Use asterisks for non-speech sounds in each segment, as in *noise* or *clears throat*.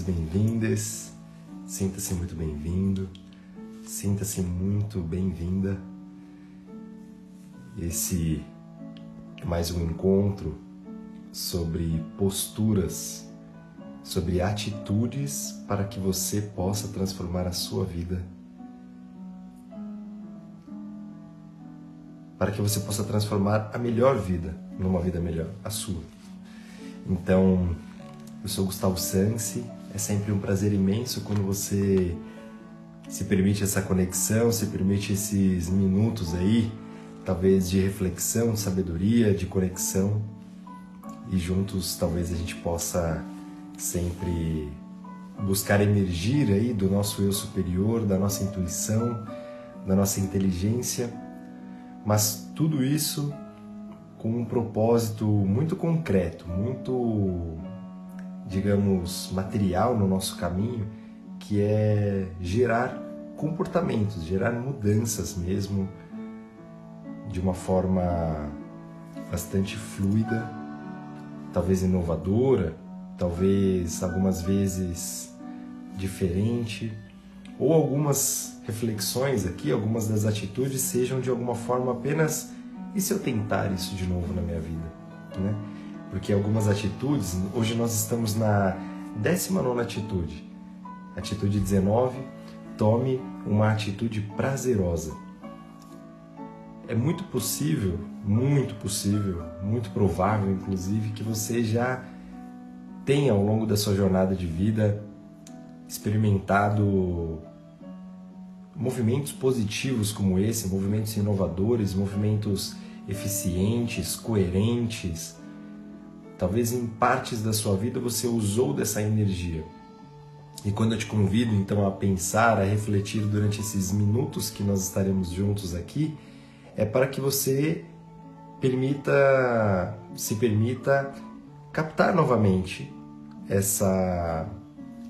Todas bem-vindas, sinta-se muito bem-vindo, sinta-se muito bem-vinda. Esse é mais um encontro sobre posturas, sobre atitudes para que você possa transformar a sua vida. Para que você possa transformar a melhor vida numa vida melhor, a sua. Então, eu sou Gustavo Sansi, é sempre um prazer imenso quando você se permite essa conexão, se permite esses minutos aí, talvez de reflexão, de sabedoria, de conexão, e juntos talvez a gente possa sempre buscar emergir aí do nosso eu superior, da nossa intuição, da nossa inteligência, mas tudo isso com um propósito muito concreto, muito, digamos, material no nosso caminho, que é gerar comportamentos, gerar mudanças mesmo de uma forma bastante fluida, talvez inovadora, talvez algumas vezes diferente, ou algumas reflexões aqui, algumas das atitudes sejam de alguma forma apenas e se eu tentar isso de novo na minha vida? Né? Porque algumas atitudes, hoje nós estamos na 19 atitude, atitude 19, tome uma atitude prazerosa. É muito possível, muito possível, muito provável, inclusive, que você já tenha ao longo da sua jornada de vida experimentado movimentos positivos como esse, movimentos inovadores, movimentos eficientes, coerentes. Talvez em partes da sua vida você usou dessa energia. E quando eu te convido então a pensar, a refletir durante esses minutos que nós estaremos juntos aqui, é para que você permita, se permita captar novamente essa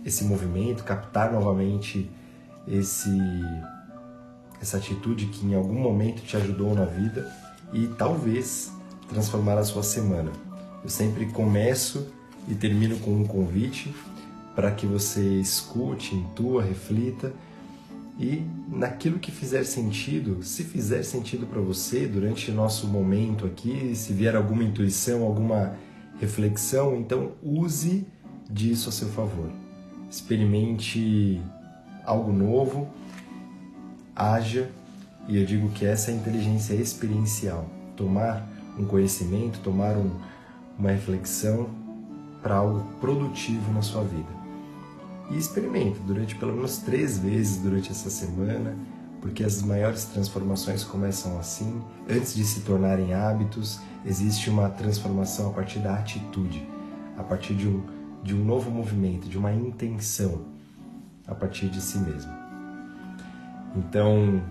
esse movimento, captar novamente esse essa atitude que em algum momento te ajudou na vida e talvez transformar a sua semana. Eu sempre começo e termino com um convite para que você escute, intua, reflita e naquilo que fizer sentido, se fizer sentido para você durante nosso momento aqui, se vier alguma intuição, alguma reflexão, então use disso a seu favor. Experimente algo novo, haja, e eu digo que essa é a inteligência experiencial. Tomar um conhecimento, tomar um, uma reflexão para algo produtivo na sua vida. E experimente durante pelo menos três vezes durante essa semana, porque as maiores transformações começam assim. Antes de se tornarem hábitos, existe uma transformação a partir da atitude, a partir de um, de um novo movimento, de uma intenção a partir de si mesmo. Então,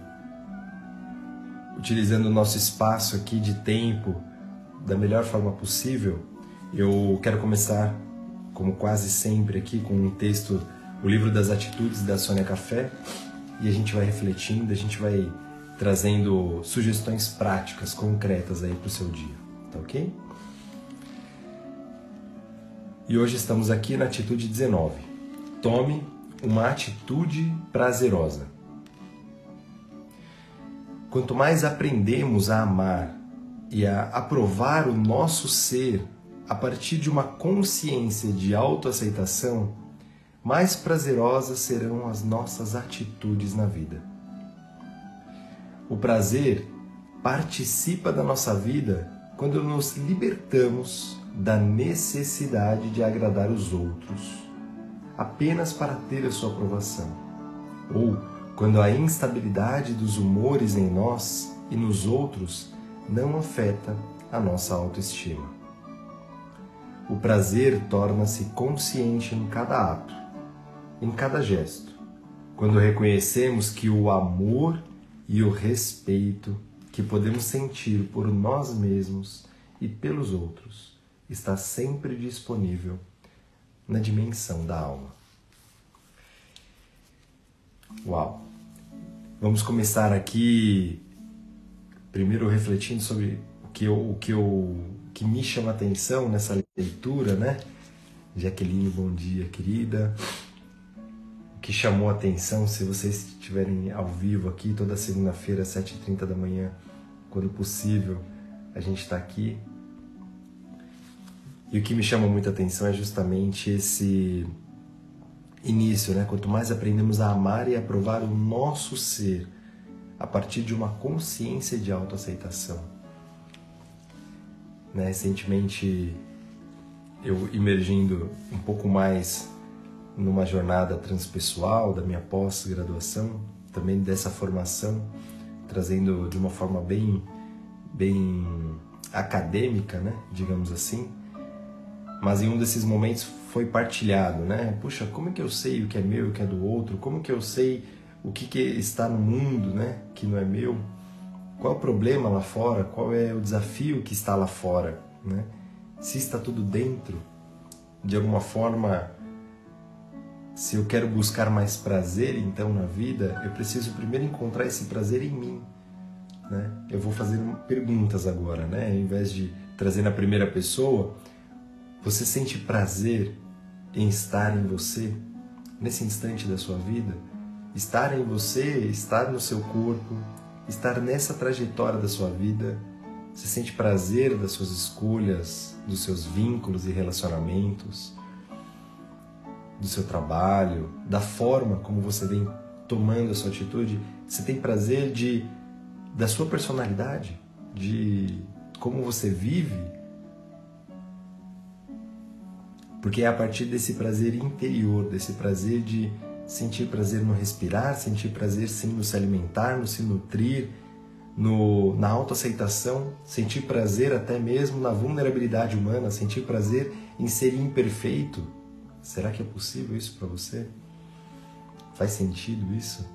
utilizando o nosso espaço aqui de tempo da melhor forma possível, eu quero começar, como quase sempre aqui, com um texto, o livro das atitudes da Sônia Café, e a gente vai refletindo, a gente vai trazendo sugestões práticas, concretas aí para o seu dia, tá ok? E hoje estamos aqui na atitude 19. Tome uma atitude prazerosa. Quanto mais aprendemos a amar e a aprovar o nosso ser a partir de uma consciência de autoaceitação, mais prazerosas serão as nossas atitudes na vida. O prazer participa da nossa vida quando nos libertamos da necessidade de agradar os outros apenas para ter a sua aprovação, ou quando a instabilidade dos humores em nós e nos outros não afeta a nossa autoestima. O prazer torna-se consciente em cada ato, em cada gesto, quando reconhecemos que o amor e o respeito que podemos sentir por nós mesmos e pelos outros está sempre disponível na dimensão da alma. Uau! Vamos começar aqui primeiro refletindo sobre o que eu, o que eu que me chama atenção nessa leitura, né? Jaqueline, bom dia, querida. O que chamou atenção, se vocês estiverem ao vivo aqui, toda segunda-feira, 7h30 da manhã, quando possível, a gente está aqui. E o que me chama muita atenção é justamente esse início, né? Quanto mais aprendemos a amar e a provar o nosso ser a partir de uma consciência de autoaceitação. Né? Recentemente, eu emergindo um pouco mais numa jornada transpessoal da minha pós-graduação, também dessa formação, trazendo de uma forma bem, bem acadêmica, né? digamos assim, mas em um desses momentos foi partilhado, né? Puxa, como é que eu sei o que é meu e o que é do outro? Como que eu sei o que, que está no mundo, né? Que não é meu? Qual é o problema lá fora? Qual é o desafio que está lá fora, né? Se está tudo dentro, de alguma forma, se eu quero buscar mais prazer então na vida, eu preciso primeiro encontrar esse prazer em mim, né? Eu vou fazer perguntas agora, né? Ao invés de trazer na primeira pessoa, você sente prazer em estar em você nesse instante da sua vida? Estar em você, estar no seu corpo, estar nessa trajetória da sua vida, você sente prazer das suas escolhas, dos seus vínculos e relacionamentos, do seu trabalho, da forma como você vem tomando a sua atitude? Você tem prazer de da sua personalidade, de como você vive Porque é a partir desse prazer interior, desse prazer de sentir prazer no respirar, sentir prazer sim no se alimentar, no se nutrir, no, na autoaceitação, sentir prazer até mesmo na vulnerabilidade humana, sentir prazer em ser imperfeito. Será que é possível isso para você? Faz sentido isso?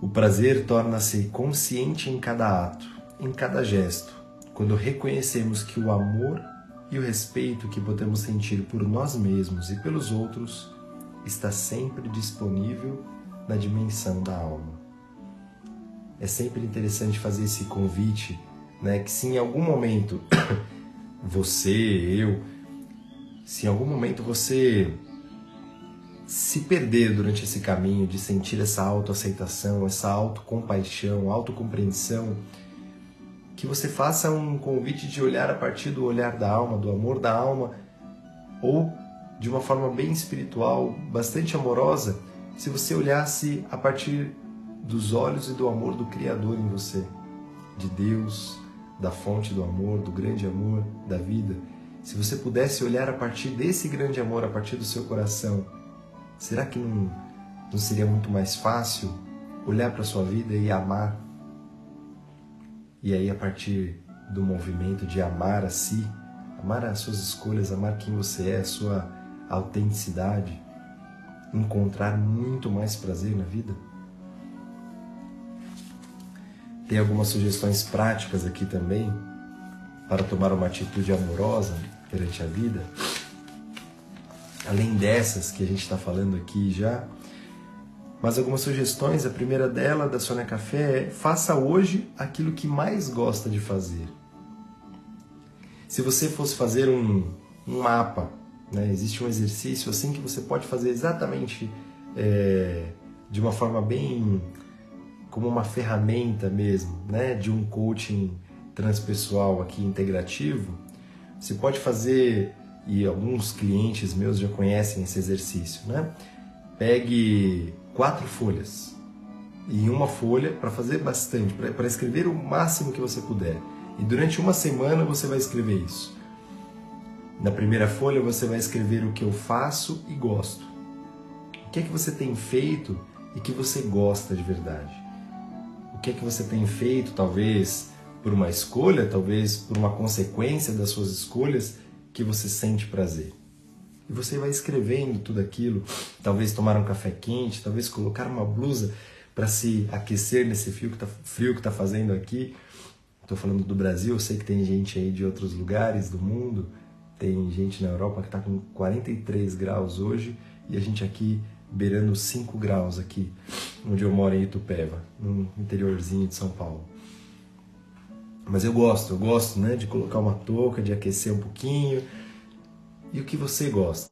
O prazer torna-se consciente em cada ato, em cada gesto, quando reconhecemos que o amor e o respeito que podemos sentir por nós mesmos e pelos outros está sempre disponível na dimensão da alma. É sempre interessante fazer esse convite, né, que se em algum momento *coughs* você, eu, se em algum momento você se perder durante esse caminho de sentir essa autoaceitação, essa autocompaixão, autocompreensão, que você faça um convite de olhar a partir do olhar da alma, do amor da alma, ou de uma forma bem espiritual, bastante amorosa, se você olhasse a partir dos olhos e do amor do Criador em você, de Deus, da fonte do amor, do grande amor da vida. Se você pudesse olhar a partir desse grande amor, a partir do seu coração, será que não, não seria muito mais fácil olhar para a sua vida e amar e aí, a partir do movimento de amar a si, amar as suas escolhas, amar quem você é, a sua autenticidade, encontrar muito mais prazer na vida? Tem algumas sugestões práticas aqui também para tomar uma atitude amorosa perante a vida. Além dessas que a gente está falando aqui já, mas algumas sugestões, a primeira dela, da Sônia Café, é faça hoje aquilo que mais gosta de fazer. Se você fosse fazer um, um mapa, né, existe um exercício assim que você pode fazer exatamente é, de uma forma bem como uma ferramenta mesmo, né, de um coaching transpessoal aqui integrativo. Você pode fazer e alguns clientes meus já conhecem esse exercício, né? Pegue quatro folhas e uma folha para fazer bastante, para escrever o máximo que você puder. E durante uma semana você vai escrever isso. Na primeira folha você vai escrever o que eu faço e gosto. O que é que você tem feito e que você gosta de verdade? O que é que você tem feito, talvez por uma escolha, talvez por uma consequência das suas escolhas, que você sente prazer? E você vai escrevendo tudo aquilo, talvez tomar um café quente, talvez colocar uma blusa para se aquecer nesse frio que tá, frio que está fazendo aqui. Estou falando do Brasil, eu sei que tem gente aí de outros lugares do mundo, tem gente na Europa que está com 43 graus hoje e a gente aqui beirando 5 graus aqui, onde eu moro em Itupeva, no interiorzinho de São Paulo. Mas eu gosto, eu gosto, né, de colocar uma touca, de aquecer um pouquinho. E o que você gosta?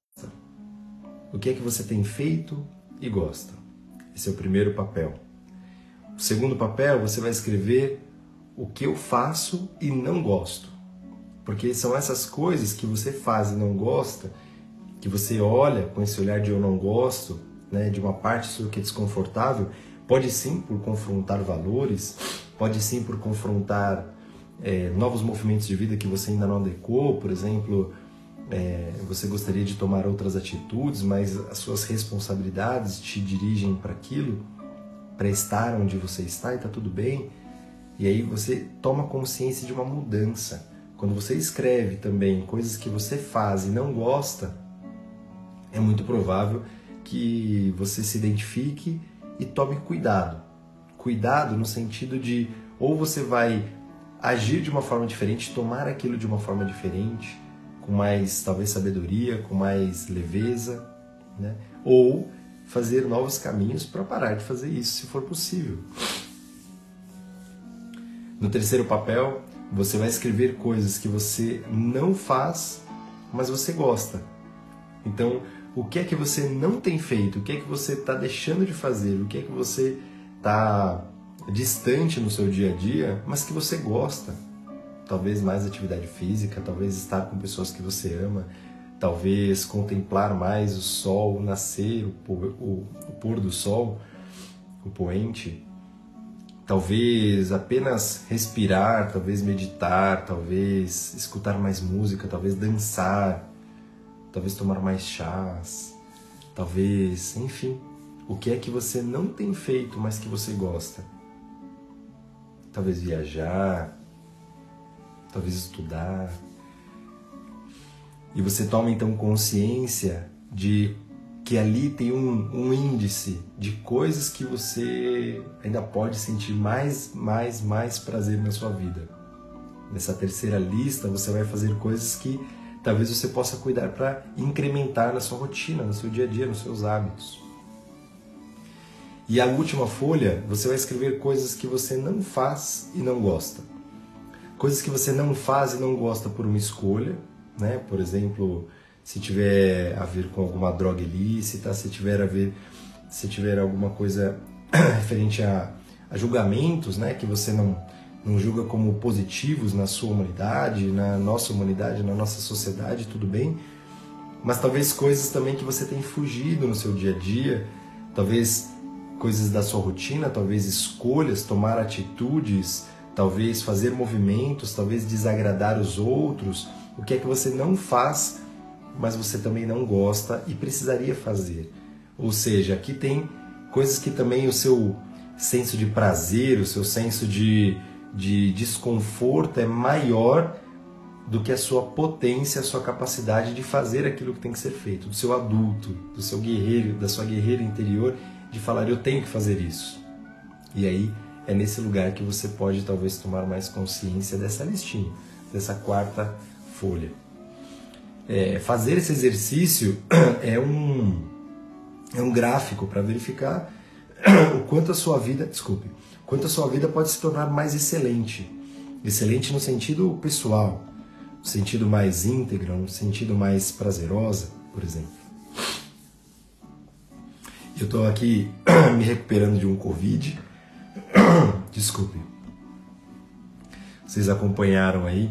O que é que você tem feito e gosta? Esse é o primeiro papel. O segundo papel, você vai escrever o que eu faço e não gosto. Porque são essas coisas que você faz e não gosta, que você olha com esse olhar de eu não gosto, né, de uma parte sua que é desconfortável, pode sim por confrontar valores, pode sim por confrontar é, novos movimentos de vida que você ainda não adequou, por exemplo, é, você gostaria de tomar outras atitudes, mas as suas responsabilidades te dirigem para aquilo, para estar onde você está e está tudo bem. E aí você toma consciência de uma mudança. Quando você escreve também coisas que você faz e não gosta, é muito provável que você se identifique e tome cuidado. Cuidado no sentido de ou você vai agir de uma forma diferente, tomar aquilo de uma forma diferente, com mais talvez sabedoria, com mais leveza, né? Ou fazer novos caminhos para parar de fazer isso, se for possível. No terceiro papel, você vai escrever coisas que você não faz, mas você gosta. Então, o que é que você não tem feito? O que é que você está deixando de fazer? O que é que você está distante no seu dia a dia, mas que você gosta? talvez mais atividade física, talvez estar com pessoas que você ama, talvez contemplar mais o sol o nascer, o pôr, o, o pôr do sol, o poente, talvez apenas respirar, talvez meditar, talvez escutar mais música, talvez dançar, talvez tomar mais chás, talvez, enfim, o que é que você não tem feito, mas que você gosta? Talvez viajar, talvez estudar. E você toma então consciência de que ali tem um, um, índice de coisas que você ainda pode sentir mais, mais, mais prazer na sua vida. Nessa terceira lista, você vai fazer coisas que talvez você possa cuidar para incrementar na sua rotina, no seu dia a dia, nos seus hábitos. E a última folha, você vai escrever coisas que você não faz e não gosta coisas que você não faz e não gosta por uma escolha, né? Por exemplo, se tiver a ver com alguma droga ilícita, se tiver a ver, se tiver alguma coisa *clears throat* referente a, a julgamentos, né? Que você não não julga como positivos na sua humanidade, na nossa humanidade, na nossa sociedade, tudo bem. Mas talvez coisas também que você tem fugido no seu dia a dia, talvez coisas da sua rotina, talvez escolhas, tomar atitudes, talvez fazer movimentos, talvez desagradar os outros, o que é que você não faz, mas você também não gosta e precisaria fazer. Ou seja, aqui tem coisas que também o seu senso de prazer, o seu senso de, de desconforto é maior do que a sua potência, a sua capacidade de fazer aquilo que tem que ser feito, do seu adulto, do seu guerreiro, da sua guerreira interior, de falar eu tenho que fazer isso. E aí é nesse lugar que você pode talvez tomar mais consciência dessa listinha, dessa quarta folha. É, fazer esse exercício *clears throat* é um, é um gráfico para verificar *clears throat* o quanto a sua vida, desculpe, quanto a sua vida pode se tornar mais excelente. Excelente no sentido pessoal, no sentido mais íntegro, no sentido mais prazerosa, por exemplo. Eu estou aqui *clears throat* me recuperando de um Covid Desculpe. Vocês acompanharam aí,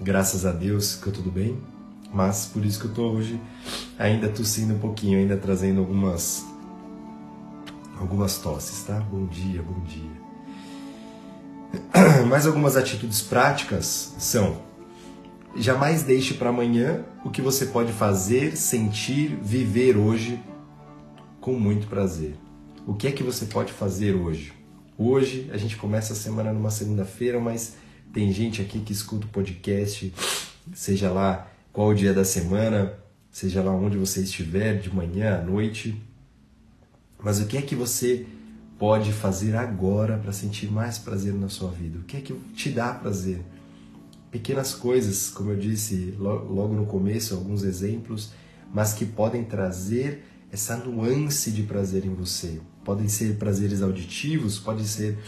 graças a Deus, ficou tudo bem. Mas por isso que eu tô hoje ainda tossindo um pouquinho, ainda trazendo algumas algumas tosses, tá? Bom dia, bom dia. *clears throat* Mais algumas atitudes práticas são: jamais deixe para amanhã o que você pode fazer, sentir, viver hoje com muito prazer. O que é que você pode fazer hoje? Hoje a gente começa a semana numa segunda-feira, mas tem gente aqui que escuta o podcast, seja lá qual o dia da semana, seja lá onde você estiver, de manhã à noite. Mas o que é que você pode fazer agora para sentir mais prazer na sua vida? O que é que te dá prazer? Pequenas coisas, como eu disse logo no começo, alguns exemplos, mas que podem trazer essa nuance de prazer em você. Podem ser prazeres auditivos, pode ser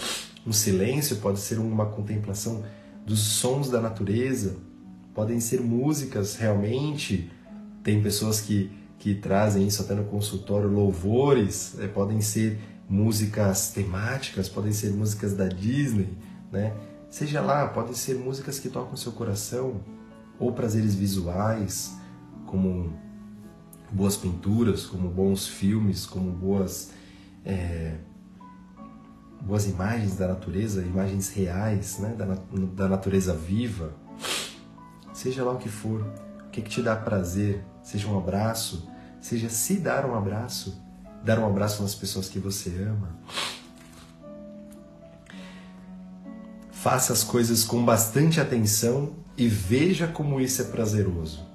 um silêncio, pode ser uma contemplação dos sons da natureza, podem ser músicas realmente. Tem pessoas que, que trazem isso até no consultório, louvores, é, podem ser músicas temáticas, podem ser músicas da Disney, né? Seja lá, podem ser músicas que tocam seu coração, ou prazeres visuais, como boas pinturas, como bons filmes, como boas é, boas imagens da natureza, imagens reais, né, da, da natureza viva, seja lá o que for, o que, que te dá prazer, seja um abraço, seja se dar um abraço, dar um abraço nas pessoas que você ama. Faça as coisas com bastante atenção e veja como isso é prazeroso.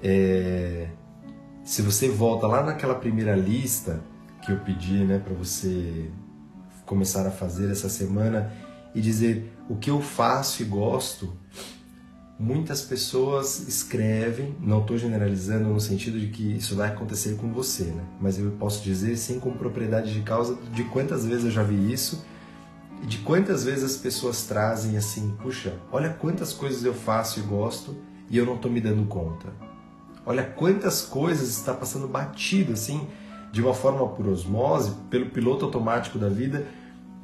É... Se você volta lá naquela primeira lista que eu pedi né, para você começar a fazer essa semana e dizer o que eu faço e gosto, muitas pessoas escrevem, não estou generalizando no sentido de que isso vai acontecer com você, né? mas eu posso dizer sem com propriedade de causa de quantas vezes eu já vi isso e de quantas vezes as pessoas trazem assim, puxa, olha quantas coisas eu faço e gosto e eu não estou me dando conta. Olha quantas coisas está passando batido assim, de uma forma por osmose, pelo piloto automático da vida,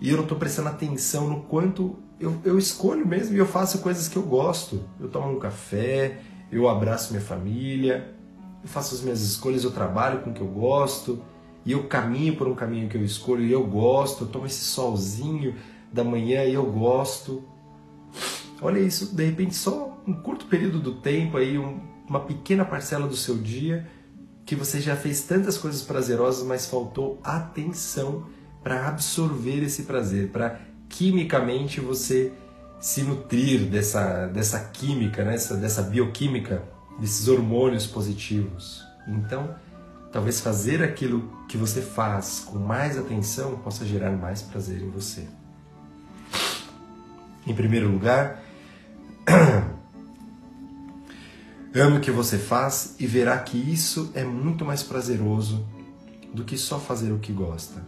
e eu não estou prestando atenção no quanto eu, eu escolho mesmo e eu faço coisas que eu gosto. Eu tomo um café, eu abraço minha família, eu faço as minhas escolhas, eu trabalho com o que eu gosto, e eu caminho por um caminho que eu escolho e eu gosto, eu tomo esse solzinho da manhã e eu gosto. Olha isso, de repente só um curto período do tempo aí, um, uma pequena parcela do seu dia que você já fez tantas coisas prazerosas, mas faltou atenção para absorver esse prazer, para quimicamente você se nutrir dessa, dessa química, né? dessa, dessa bioquímica, desses hormônios positivos. Então, talvez fazer aquilo que você faz com mais atenção possa gerar mais prazer em você. Em primeiro lugar, *clears throat* ame o que você faz e verá que isso é muito mais prazeroso do que só fazer o que gosta.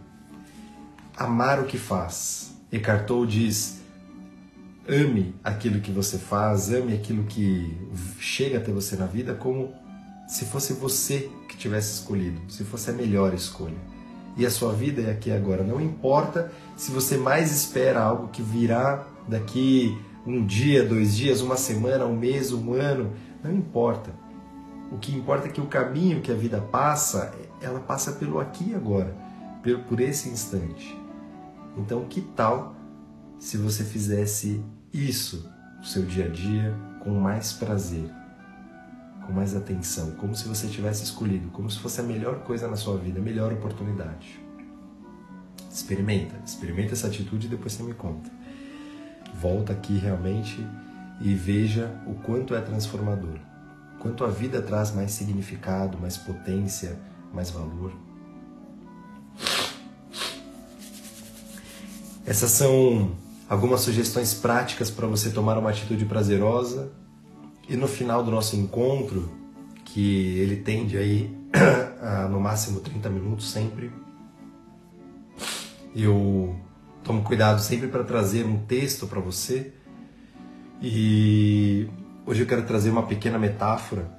Amar o que faz. Eckhart Tolle diz: ame aquilo que você faz, ame aquilo que chega até você na vida como se fosse você que tivesse escolhido, se fosse a melhor escolha. E a sua vida é aqui agora. Não importa se você mais espera algo que virá daqui um dia, dois dias, uma semana, um mês, um ano. Não importa. O que importa é que o caminho que a vida passa, ela passa pelo aqui agora, por esse instante. Então, que tal se você fizesse isso no seu dia a dia com mais prazer? com mais atenção, como se você tivesse escolhido, como se fosse a melhor coisa na sua vida, a melhor oportunidade. Experimenta, experimenta essa atitude e depois você me conta. Volta aqui realmente e veja o quanto é transformador, quanto a vida traz mais significado, mais potência, mais valor. Essas são algumas sugestões práticas para você tomar uma atitude prazerosa e no final do nosso encontro, que ele tende aí *clears throat* a no máximo 30 minutos sempre, eu tomo cuidado sempre para trazer um texto para você. E hoje eu quero trazer uma pequena metáfora.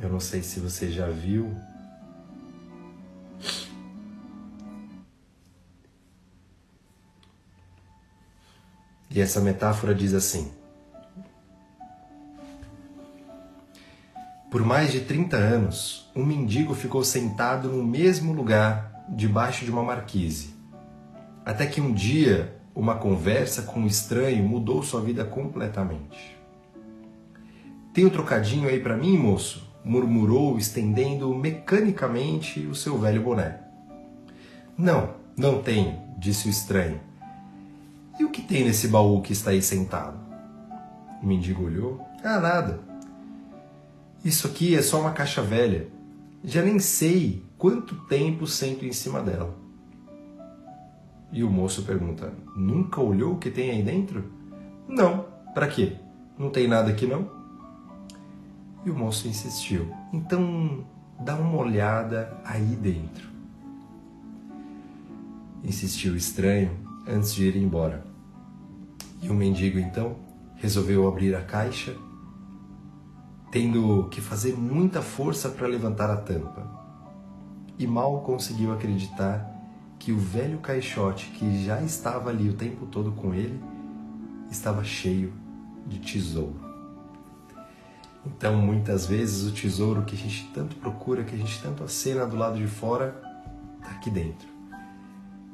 Eu não sei se você já viu. E essa metáfora diz assim: Por mais de 30 anos, um mendigo ficou sentado no mesmo lugar, debaixo de uma marquise. Até que um dia, uma conversa com um estranho mudou sua vida completamente. Tem um trocadinho aí para mim, moço? murmurou, estendendo mecanicamente o seu velho boné. Não, não tenho, disse o estranho. E o que tem nesse baú que está aí sentado? O mendigo olhou. Ah, nada. Isso aqui é só uma caixa velha. Já nem sei quanto tempo sento em cima dela. E o moço pergunta: Nunca olhou o que tem aí dentro? Não. Para quê? Não tem nada aqui não? E o moço insistiu: Então dá uma olhada aí dentro. Insistiu o estranho antes de ir embora. E o mendigo então resolveu abrir a caixa, tendo que fazer muita força para levantar a tampa. E mal conseguiu acreditar que o velho caixote que já estava ali o tempo todo com ele estava cheio de tesouro. Então, muitas vezes, o tesouro que a gente tanto procura, que a gente tanto acena do lado de fora, está aqui dentro.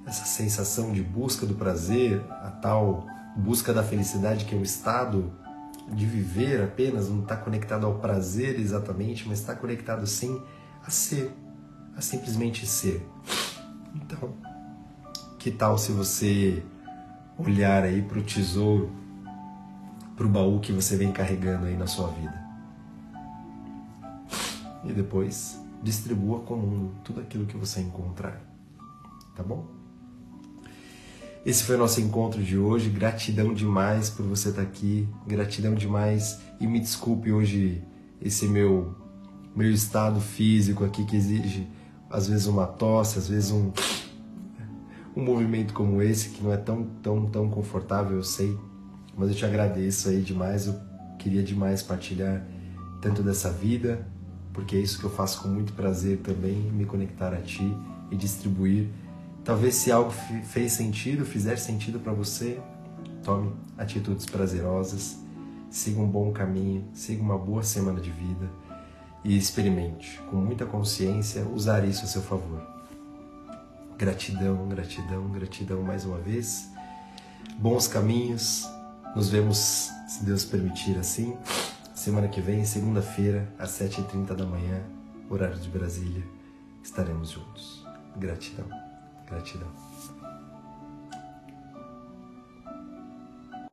Essa sensação de busca do prazer, a tal busca da felicidade, que é o estado de viver apenas, não está conectado ao prazer exatamente, mas está conectado sim a ser, a simplesmente ser. Então, que tal se você olhar aí para o tesouro, para o baú que você vem carregando aí na sua vida? e depois distribua com o mundo tudo aquilo que você encontrar. Tá bom? Esse foi o nosso encontro de hoje. Gratidão demais por você estar aqui. Gratidão demais. E me desculpe hoje esse meu meu estado físico aqui que exige às vezes uma tosse, às vezes um um movimento como esse que não é tão tão tão confortável, eu sei, mas eu te agradeço aí demais. Eu queria demais partilhar tanto dessa vida porque é isso que eu faço com muito prazer também, me conectar a Ti e distribuir. Talvez se algo fez sentido, fizer sentido para você, tome atitudes prazerosas, siga um bom caminho, siga uma boa semana de vida e experimente, com muita consciência, usar isso a seu favor. Gratidão, gratidão, gratidão mais uma vez. Bons caminhos. Nos vemos, se Deus permitir assim. Semana que vem, segunda-feira, às 7h30 da manhã, horário de Brasília, estaremos juntos. Gratidão, gratidão.